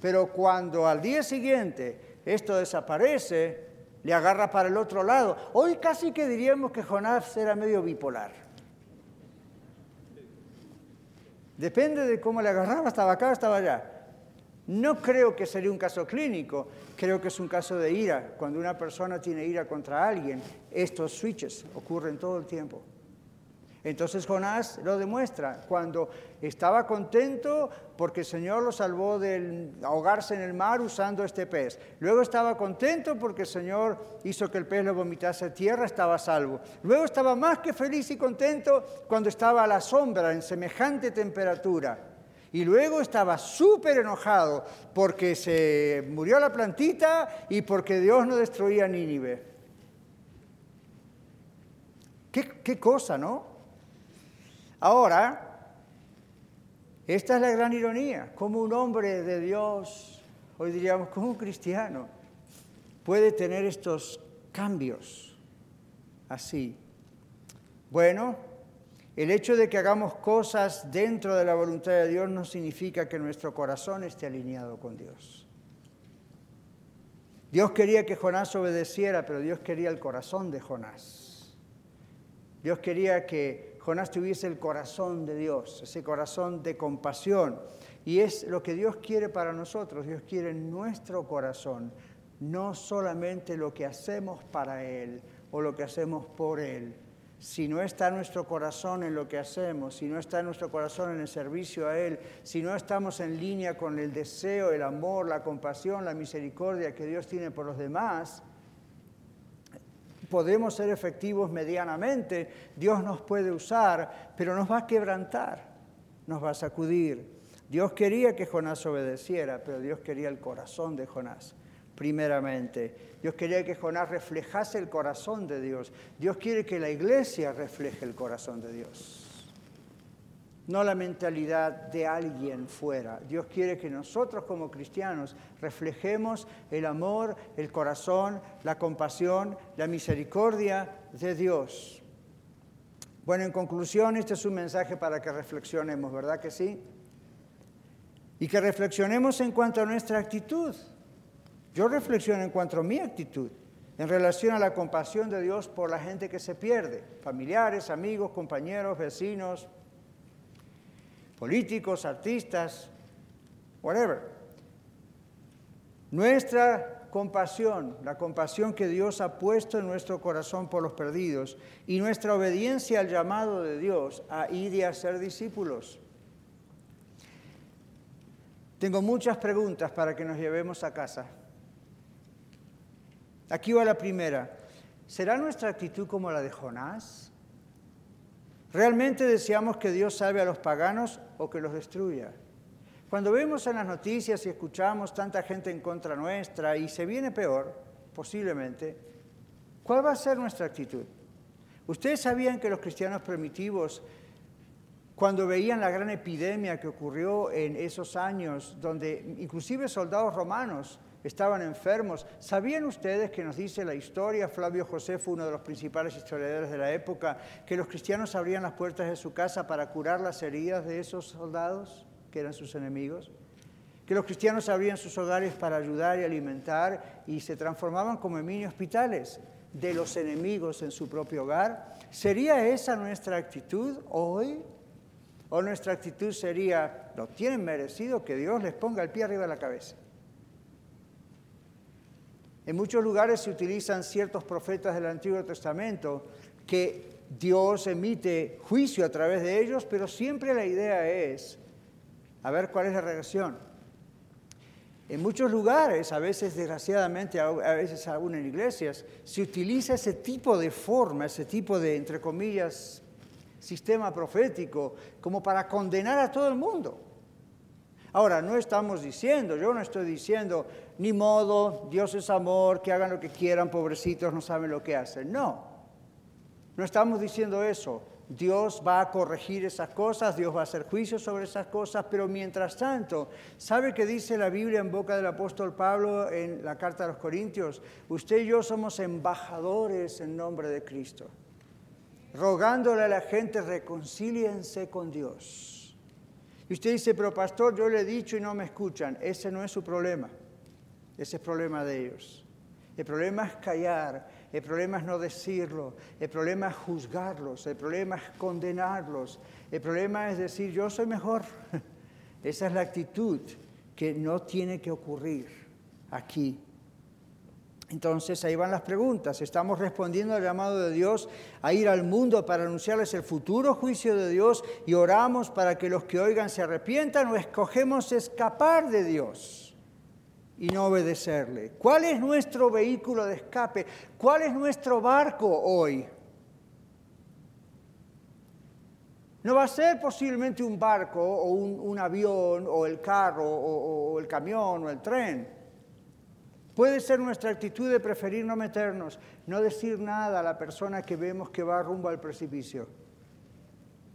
A: Pero cuando al día siguiente esto desaparece, le agarra para el otro lado. Hoy casi que diríamos que Jonás era medio bipolar. Depende de cómo le agarraba, estaba acá, estaba allá. No creo que sería un caso clínico, creo que es un caso de ira. Cuando una persona tiene ira contra alguien, estos switches ocurren todo el tiempo. Entonces Jonás lo demuestra cuando estaba contento porque el Señor lo salvó de ahogarse en el mar usando este pez. Luego estaba contento porque el Señor hizo que el pez lo vomitase a tierra, estaba salvo. Luego estaba más que feliz y contento cuando estaba a la sombra en semejante temperatura. Y luego estaba súper enojado porque se murió la plantita y porque Dios no destruía Nínive. ¿Qué, cosa, no? Ahora, esta es la gran ironía, como un hombre de Dios, hoy diríamos como un cristiano, puede tener estos cambios así. Bueno, el hecho de que hagamos cosas dentro de la voluntad de Dios no significa que nuestro corazón esté alineado con Dios. Dios quería que Jonás obedeciera, pero Dios quería el corazón de Jonás. Dios quería que Jonás tuviese el corazón de Dios, ese corazón de compasión. Y es lo que Dios quiere para nosotros. Dios quiere nuestro corazón, no solamente lo que hacemos para Él o lo que hacemos por Él. Si no está nuestro corazón en lo que hacemos, si no está nuestro corazón en el servicio a Él, si no estamos en línea con el deseo, el amor, la compasión, la misericordia que Dios tiene por los demás, podemos ser efectivos medianamente, Dios nos puede usar, pero nos va a quebrantar, nos va a sacudir. Dios quería que Jonás obedeciera, pero Dios quería el corazón de Jonás, primeramente. Dios quería que Jonás reflejase el corazón de Dios. Dios quiere que la iglesia refleje el corazón de Dios no la mentalidad de alguien fuera. Dios quiere que nosotros como cristianos reflejemos el amor, el corazón, la compasión, la misericordia de Dios. Bueno, en conclusión, este es un mensaje para que reflexionemos, ¿verdad que sí? Y que reflexionemos en cuanto a nuestra actitud. Yo reflexiono en cuanto a mi actitud en relación a la compasión de Dios por la gente que se pierde, familiares, amigos, compañeros, vecinos, políticos, artistas, whatever. Nuestra compasión, la compasión que Dios ha puesto en nuestro corazón por los perdidos y nuestra obediencia al llamado de Dios a ir y a ser discípulos. Tengo muchas preguntas para que nos llevemos a casa. Aquí va la primera. ¿Será nuestra actitud como la de Jonás? ¿Realmente deseamos que Dios salve a los paganos o que los destruya? Cuando vemos en las noticias y escuchamos tanta gente en contra nuestra y se viene peor, posiblemente, ¿cuál va a ser nuestra actitud? Ustedes sabían que los cristianos primitivos, cuando veían la gran epidemia que ocurrió en esos años, donde inclusive soldados romanos estaban enfermos. ¿Sabían ustedes que nos dice la historia, Flavio José fue uno de los principales historiadores de la época, que los cristianos abrían las puertas de su casa para curar las heridas de esos soldados, que eran sus enemigos? Que los cristianos abrían sus hogares para ayudar y alimentar y se transformaban como en mini hospitales de los enemigos en su propio hogar. ¿Sería esa nuestra actitud hoy? ¿O nuestra actitud sería, lo tienen merecido que Dios les ponga el pie arriba de la cabeza? En muchos lugares se utilizan ciertos profetas del Antiguo Testamento que Dios emite juicio a través de ellos, pero siempre la idea es, a ver cuál es la reacción. En muchos lugares, a veces desgraciadamente, a veces aún en iglesias, se utiliza ese tipo de forma, ese tipo de, entre comillas, sistema profético, como para condenar a todo el mundo. Ahora, no estamos diciendo, yo no estoy diciendo, ni modo, Dios es amor, que hagan lo que quieran, pobrecitos, no saben lo que hacen. No, no estamos diciendo eso. Dios va a corregir esas cosas, Dios va a hacer juicio sobre esas cosas, pero mientras tanto, ¿sabe qué dice la Biblia en boca del apóstol Pablo en la carta a los Corintios? Usted y yo somos embajadores en nombre de Cristo, rogándole a la gente, reconcíliense con Dios. Y usted dice, pero pastor, yo le he dicho y no me escuchan. Ese no es su problema. Ese es problema de ellos. El problema es callar, el problema es no decirlo, el problema es juzgarlos, el problema es condenarlos, el problema es decir, yo soy mejor. Esa es la actitud que no tiene que ocurrir aquí entonces ahí van las preguntas. ¿Estamos respondiendo al llamado de Dios a ir al mundo para anunciarles el futuro juicio de Dios y oramos para que los que oigan se arrepientan o escogemos escapar de Dios y no obedecerle? ¿Cuál es nuestro vehículo de escape? ¿Cuál es nuestro barco hoy? No va a ser posiblemente un barco o un, avión o el carro o el camión o el tren. Puede ser nuestra actitud de preferir no meternos, no decir nada a la persona que vemos que va rumbo al precipicio.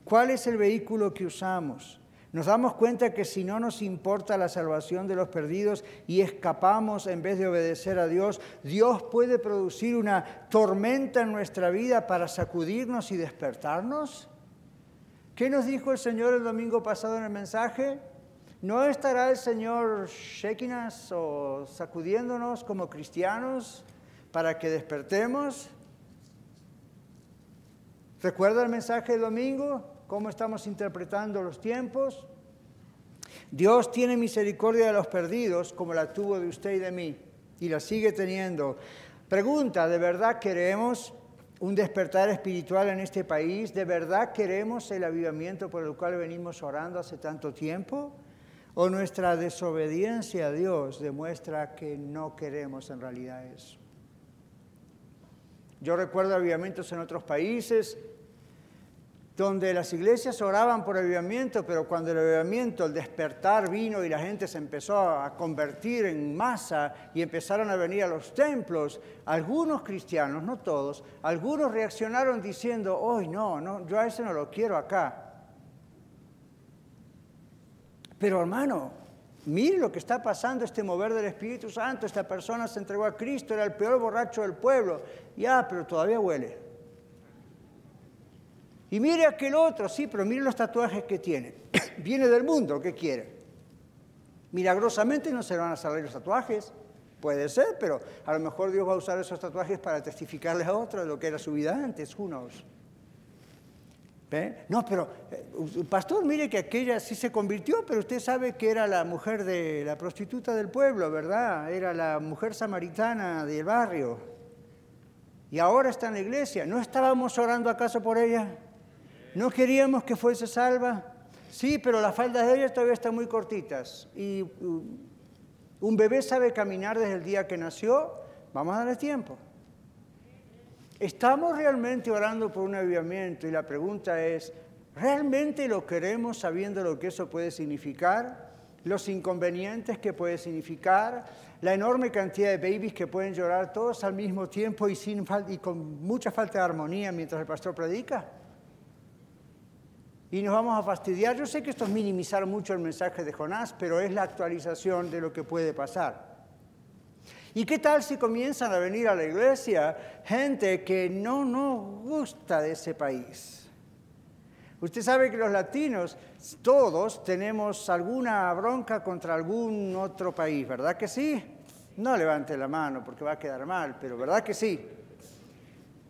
A: ¿Cuál es el vehículo que usamos? Nos damos cuenta que si no nos importa la salvación de los perdidos y escapamos en vez de obedecer a Dios, Dios puede producir una tormenta en nuestra vida para sacudirnos y despertarnos. ¿Qué nos dijo el Señor el domingo pasado en el mensaje? ¿No estará el Señor shaking o sacudiéndonos como cristianos para que despertemos? ¿Recuerda el mensaje de domingo? ¿Cómo estamos interpretando los tiempos? Dios tiene misericordia de los perdidos como la tuvo de usted y de mí y la sigue teniendo. Pregunta, ¿de verdad queremos un despertar espiritual en este país? ¿De verdad queremos el avivamiento por el cual venimos orando hace tanto tiempo? o nuestra desobediencia a Dios demuestra que no queremos en realidad eso. Yo recuerdo avivamientos en otros países donde las iglesias oraban por avivamiento, pero cuando el avivamiento, el despertar vino y la gente se empezó a convertir en masa y empezaron a venir a los templos, algunos cristianos, no todos, algunos reaccionaron diciendo, hoy no, no, yo a ese no lo quiero acá. Pero hermano, mire lo que está pasando, este mover del Espíritu Santo, esta persona se entregó a Cristo, era el peor borracho del pueblo. Ya, pero todavía huele. Y mire aquel otro, sí, pero mire los tatuajes que tiene. Viene del mundo, ¿qué quiere? Milagrosamente no se van a salir los tatuajes. Puede ser, pero a lo mejor Dios va a usar esos tatuajes para testificarle a otro de lo que era su vida antes, unos. No, pero, eh, pastor, mire que aquella sí se convirtió, pero usted sabe que era la mujer de la prostituta del pueblo, ¿verdad? Era la mujer samaritana del barrio. Y ahora está en la iglesia. ¿No estábamos orando acaso por ella? ¿No queríamos que fuese salva? Sí, pero las faldas de ella todavía están muy cortitas. Y uh, un bebé sabe caminar desde el día que nació. Vamos a darle tiempo. ¿Estamos realmente orando por un avivamiento? Y la pregunta es, ¿realmente lo queremos sabiendo lo que eso puede significar? Los inconvenientes que puede significar, la enorme cantidad de babies que pueden llorar todos al mismo tiempo y, sin y con mucha falta de armonía mientras el pastor predica. Y nos vamos a fastidiar. Yo sé que esto es minimizar mucho el mensaje de Jonás, pero es la actualización de lo que puede pasar. ¿Y qué tal si comienzan a venir a la iglesia gente que no nos gusta de ese país? Usted sabe que los latinos, todos tenemos alguna bronca contra algún otro país, ¿verdad que sí? No levante la mano porque va a quedar mal, pero ¿verdad que sí?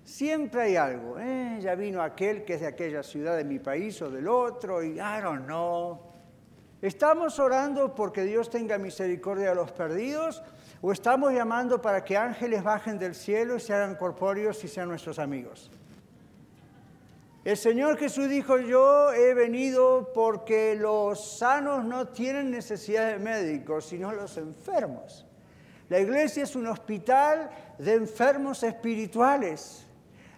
A: Siempre hay algo. ¿eh? Ya vino aquel que es de aquella ciudad de mi país o del otro y I don't know. ¿Estamos orando porque Dios tenga misericordia de los perdidos ¿O estamos llamando para que ángeles bajen del cielo y se hagan corpóreos y sean nuestros amigos? El Señor Jesús dijo, yo he venido porque los sanos no tienen necesidad de médicos, sino los enfermos. La iglesia es un hospital de enfermos espirituales.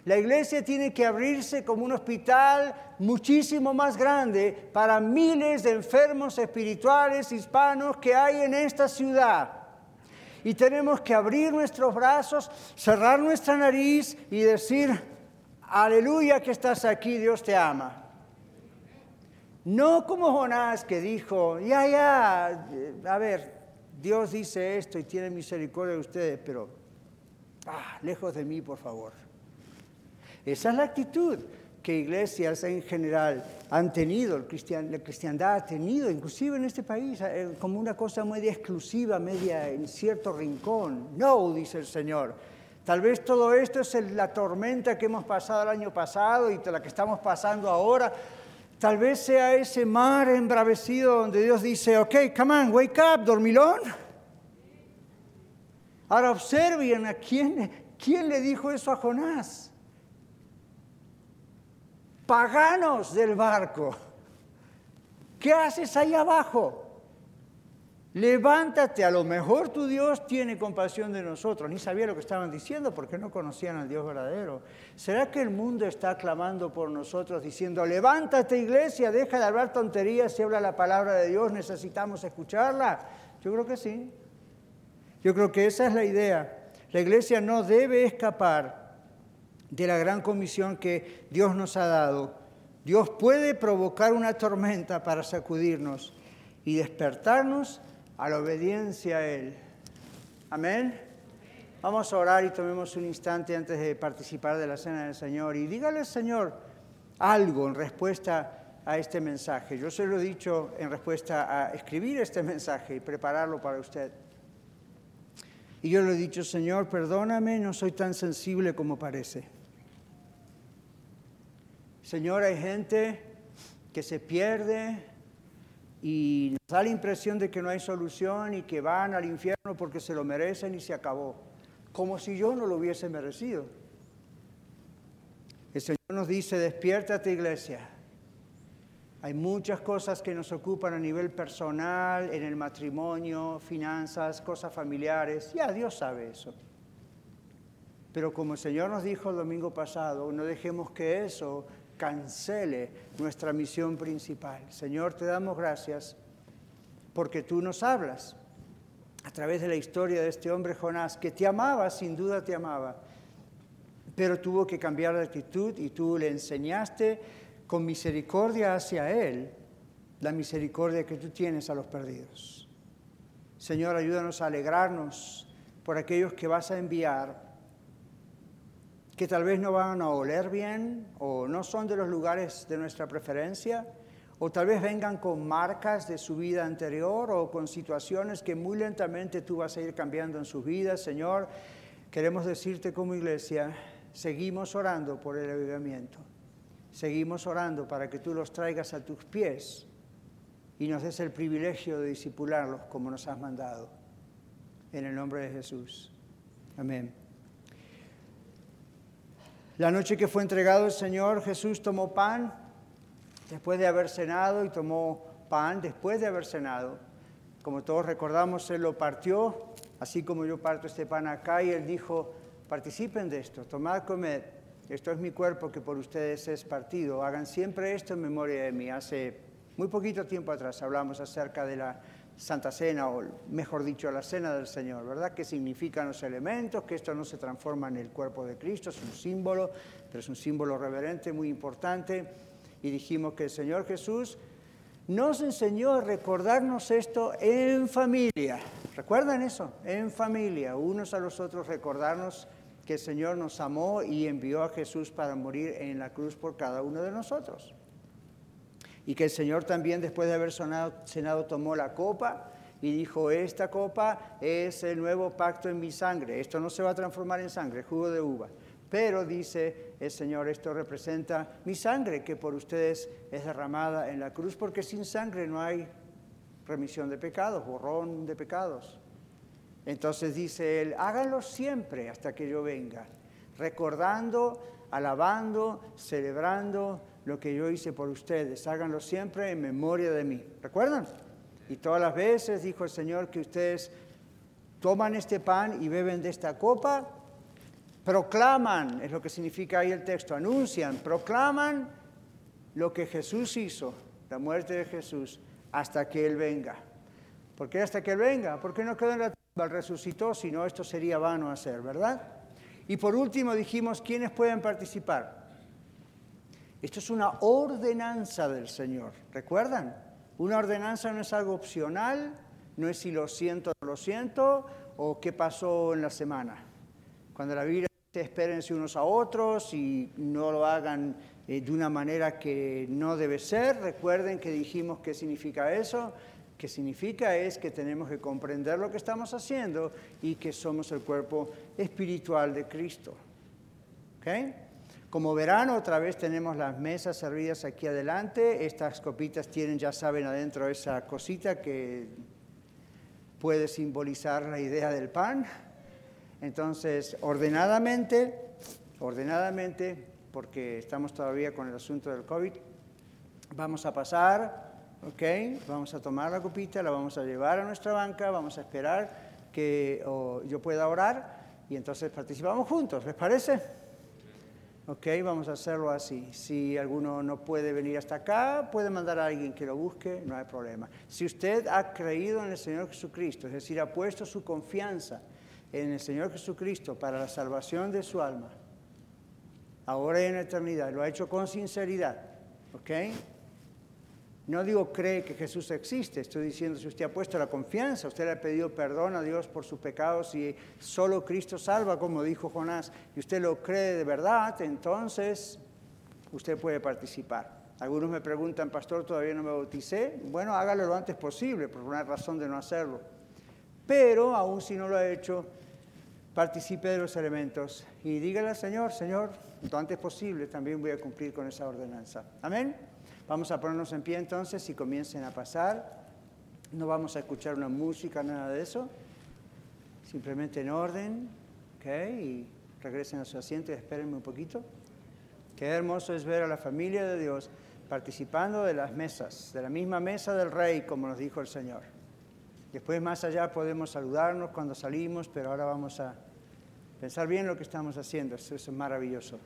A: La iglesia tiene que abrirse como un hospital muchísimo más grande para miles de enfermos espirituales hispanos que hay en esta ciudad y tenemos que abrir nuestros brazos, cerrar nuestra nariz y decir, aleluya que estás aquí, Dios te ama. No como Jonás que dijo, ya, ya, a ver, Dios dice esto y tiene misericordia de ustedes, pero ah, lejos de mí, por favor. Esa es la actitud que iglesias en general han tenido, la cristiandad ha tenido, inclusive en este país, eh, como una cosa media exclusiva, media en cierto rincón. No, dice el Señor. Tal vez todo esto es la tormenta que hemos pasado el año pasado y la que estamos pasando ahora. Tal vez sea ese mar embravecido donde Dios dice, ok, come on, wake up, dormilón. Ahora observen a quién, quién le dijo eso a Jonás paganos del barco. ¿Qué haces ahí abajo? Levántate, a lo mejor tu Dios tiene compasión de nosotros. Ni sabía lo que estaban diciendo porque no conocían al Dios verdadero. ¿Será que el mundo está clamando por nosotros diciendo, levántate iglesia, deja de hablar tonterías y habla la palabra de Dios, necesitamos escucharla? Yo creo que sí. Yo creo que esa es la idea. La iglesia no debe escapar de la gran comisión que Dios nos ha dado. Dios puede provocar una tormenta para sacudirnos y despertarnos a la obediencia a Él. Amén. Vamos a orar y tomemos un instante antes de participar de la cena del Señor y dígale al Señor algo en respuesta a este mensaje. Yo se lo he dicho en respuesta a escribir este mensaje y prepararlo para usted. Y yo le he dicho, Señor, perdóname, no soy tan sensible como parece. Señor, hay gente que se pierde y nos da la impresión de que no hay solución y que van al infierno porque se lo merecen y se acabó, como si yo no lo hubiese merecido. El Señor nos dice, despiértate iglesia. Hay muchas cosas que nos ocupan a nivel personal, en el matrimonio, finanzas, cosas familiares. Ya Dios sabe eso. Pero como el Señor nos dijo el domingo pasado, no dejemos que eso cancele nuestra misión principal. Señor, te damos gracias porque tú nos hablas a través de la historia de este hombre Jonás, que te amaba, sin duda te amaba, pero tuvo que cambiar de actitud y tú le enseñaste con misericordia hacia él la misericordia que tú tienes a los perdidos. Señor, ayúdanos a alegrarnos por aquellos que vas a enviar que tal vez no van a oler bien o no son de los lugares de nuestra preferencia, o tal vez vengan con marcas de su vida anterior o con situaciones que muy lentamente tú vas a ir cambiando en sus vidas. Señor, queremos decirte como iglesia, seguimos orando por el avivamiento. seguimos orando para que tú los traigas a tus pies y nos des el privilegio de disipularlos como nos has mandado. En el nombre de Jesús. Amén. La noche que fue entregado el Señor, Jesús tomó pan después de haber cenado y tomó pan después de haber cenado. Como todos recordamos, Él lo partió, así como yo parto este pan acá, y Él dijo, participen de esto, tomad, comed, esto es mi cuerpo que por ustedes es partido, hagan siempre esto en memoria de mí. Hace muy poquito tiempo atrás hablamos acerca de la Santa Cena, o mejor dicho, la Cena del Señor, ¿verdad? ¿Qué significan los elementos? Que esto no se transforma en el cuerpo de Cristo, es un símbolo, pero es un símbolo reverente, muy importante. Y dijimos que el Señor Jesús nos enseñó a recordarnos esto en familia. ¿Recuerdan eso? En familia, unos a los otros recordarnos que el Señor nos amó y envió a Jesús para morir en la cruz por cada uno de nosotros y que el Señor también después de haber cenado tomó la copa y dijo, esta copa es el nuevo pacto en mi sangre, esto no se va a transformar en sangre, jugo de uva. Pero dice el Señor, esto representa mi sangre que por ustedes es derramada en la cruz, porque sin sangre no hay remisión de pecados, borrón de pecados. Entonces dice él, háganlo siempre hasta que yo venga, recordando, alabando, celebrando lo que yo hice por ustedes. Háganlo siempre en memoria de mí. ¿Recuerdan? Y todas las veces dijo el Señor que ustedes toman este pan y beben de esta copa, proclaman, es lo que significa ahí el texto, anuncian, proclaman lo que Jesús hizo, la muerte de Jesús, hasta que Él venga. ¿Por qué hasta que Él venga? Porque no quedó en la tumba, resucitó, si no esto sería vano hacer, ¿verdad? Y por último dijimos, ¿quiénes pueden participar? Esto es una ordenanza del Señor. ¿Recuerdan? Una ordenanza no es algo opcional, no es si lo siento o no lo siento, o qué pasó en la semana. Cuando la Biblia dice espérense unos a otros y no lo hagan eh, de una manera que no debe ser, recuerden que dijimos qué significa eso. ¿Qué significa es que tenemos que comprender lo que estamos haciendo y que somos el cuerpo espiritual de Cristo. ¿Okay? Como verán, otra vez tenemos las mesas servidas aquí adelante. Estas copitas tienen, ya saben, adentro esa cosita que puede simbolizar la idea del pan. Entonces, ordenadamente, ordenadamente, porque estamos todavía con el asunto del COVID, vamos a pasar, ¿ok? Vamos a tomar la copita, la vamos a llevar a nuestra banca, vamos a esperar que yo pueda orar y entonces participamos juntos, ¿les parece? Ok, vamos a hacerlo así. Si alguno no puede venir hasta acá, puede mandar a alguien que lo busque, no hay problema. Si usted ha creído en el Señor Jesucristo, es decir, ha puesto su confianza en el Señor Jesucristo para la salvación de su alma, ahora y en la eternidad, lo ha hecho con sinceridad, ¿ok? No digo cree que Jesús existe, estoy diciendo si usted ha puesto la confianza, usted le ha pedido perdón a Dios por sus pecados y solo Cristo salva, como dijo Jonás, y usted lo cree de verdad, entonces usted puede participar. Algunos me preguntan, pastor, todavía no me bauticé. Bueno, hágalo lo antes posible, por una razón de no hacerlo. Pero aún si no lo ha hecho, participe de los elementos y dígale al Señor, Señor, lo antes posible también voy a cumplir con esa ordenanza. Amén. Vamos a ponernos en pie entonces y comiencen a pasar. No vamos a escuchar una música, nada de eso. Simplemente en orden, ¿ok? Y regresen a su asiento y espérenme un poquito. Qué hermoso es ver a la familia de Dios participando de las mesas, de la misma mesa del Rey, como nos dijo el Señor. Después más allá podemos saludarnos cuando salimos, pero ahora vamos a pensar bien lo que estamos haciendo. Eso es maravilloso.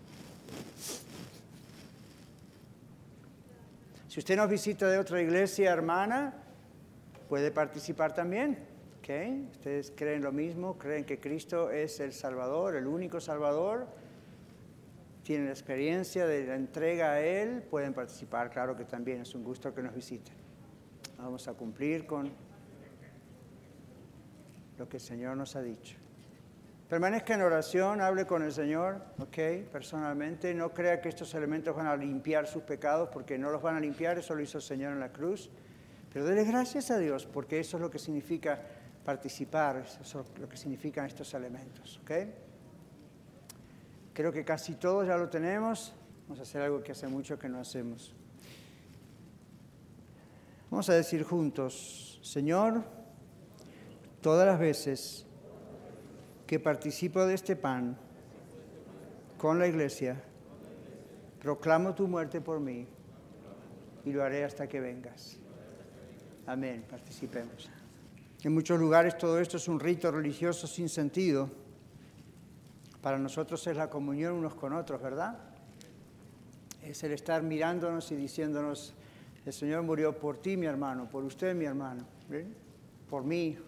A: Si usted nos visita de otra iglesia hermana, puede participar también. ¿okay? ¿Ustedes creen lo mismo? ¿Creen que Cristo es el Salvador, el único Salvador? ¿Tienen la experiencia de la entrega a Él? Pueden participar, claro que también es un gusto que nos visiten. Vamos a cumplir con lo que el Señor nos ha dicho. Permanezca en oración, hable con el Señor, ¿ok? Personalmente, no crea que estos elementos van a limpiar sus pecados, porque no los van a limpiar, eso lo hizo el Señor en la cruz. Pero déle gracias a Dios, porque eso es lo que significa participar, eso es lo que significan estos elementos, ¿ok? Creo que casi todos ya lo tenemos. Vamos a hacer algo que hace mucho que no hacemos. Vamos a decir juntos, Señor, todas las veces que participo de este pan con la iglesia, proclamo tu muerte por mí y lo haré hasta que vengas. Amén, participemos. En muchos lugares todo esto es un rito religioso sin sentido. Para nosotros es la comunión unos con otros, ¿verdad? Es el estar mirándonos y diciéndonos, el Señor murió por ti, mi hermano, por usted, mi hermano, por mí.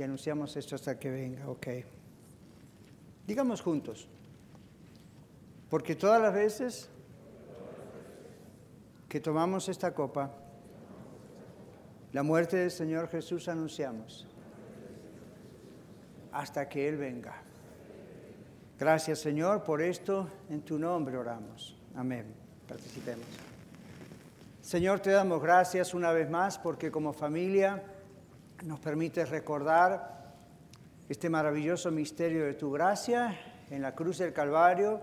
A: Y anunciamos esto hasta que venga, ok. Digamos juntos, porque todas las veces que tomamos esta copa, la muerte del Señor Jesús anunciamos hasta que Él venga. Gracias Señor por esto, en tu nombre oramos. Amén. Participemos. Señor, te damos gracias una vez más porque como familia nos permites recordar este maravilloso misterio de tu gracia en la cruz del Calvario,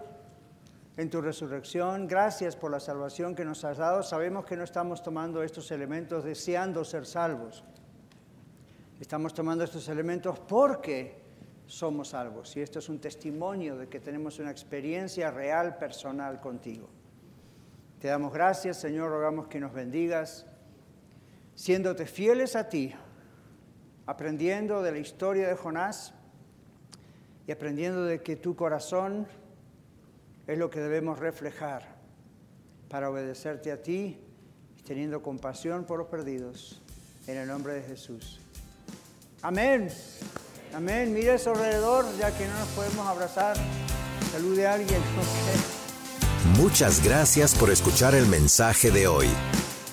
A: en tu resurrección. Gracias por la salvación que nos has dado. Sabemos que no estamos tomando estos elementos deseando ser salvos. Estamos tomando estos elementos porque somos salvos. Y esto es un testimonio de que tenemos una experiencia real, personal contigo. Te damos gracias, Señor, rogamos que nos bendigas, siéndote fieles a ti, aprendiendo de la historia de Jonás y aprendiendo de que tu corazón es lo que debemos reflejar para obedecerte a ti y teniendo compasión por los perdidos. En el nombre de Jesús. Amén. Amén. Mire a su alrededor, ya que no nos podemos abrazar. Salude a alguien.
B: Muchas gracias por escuchar el mensaje de hoy.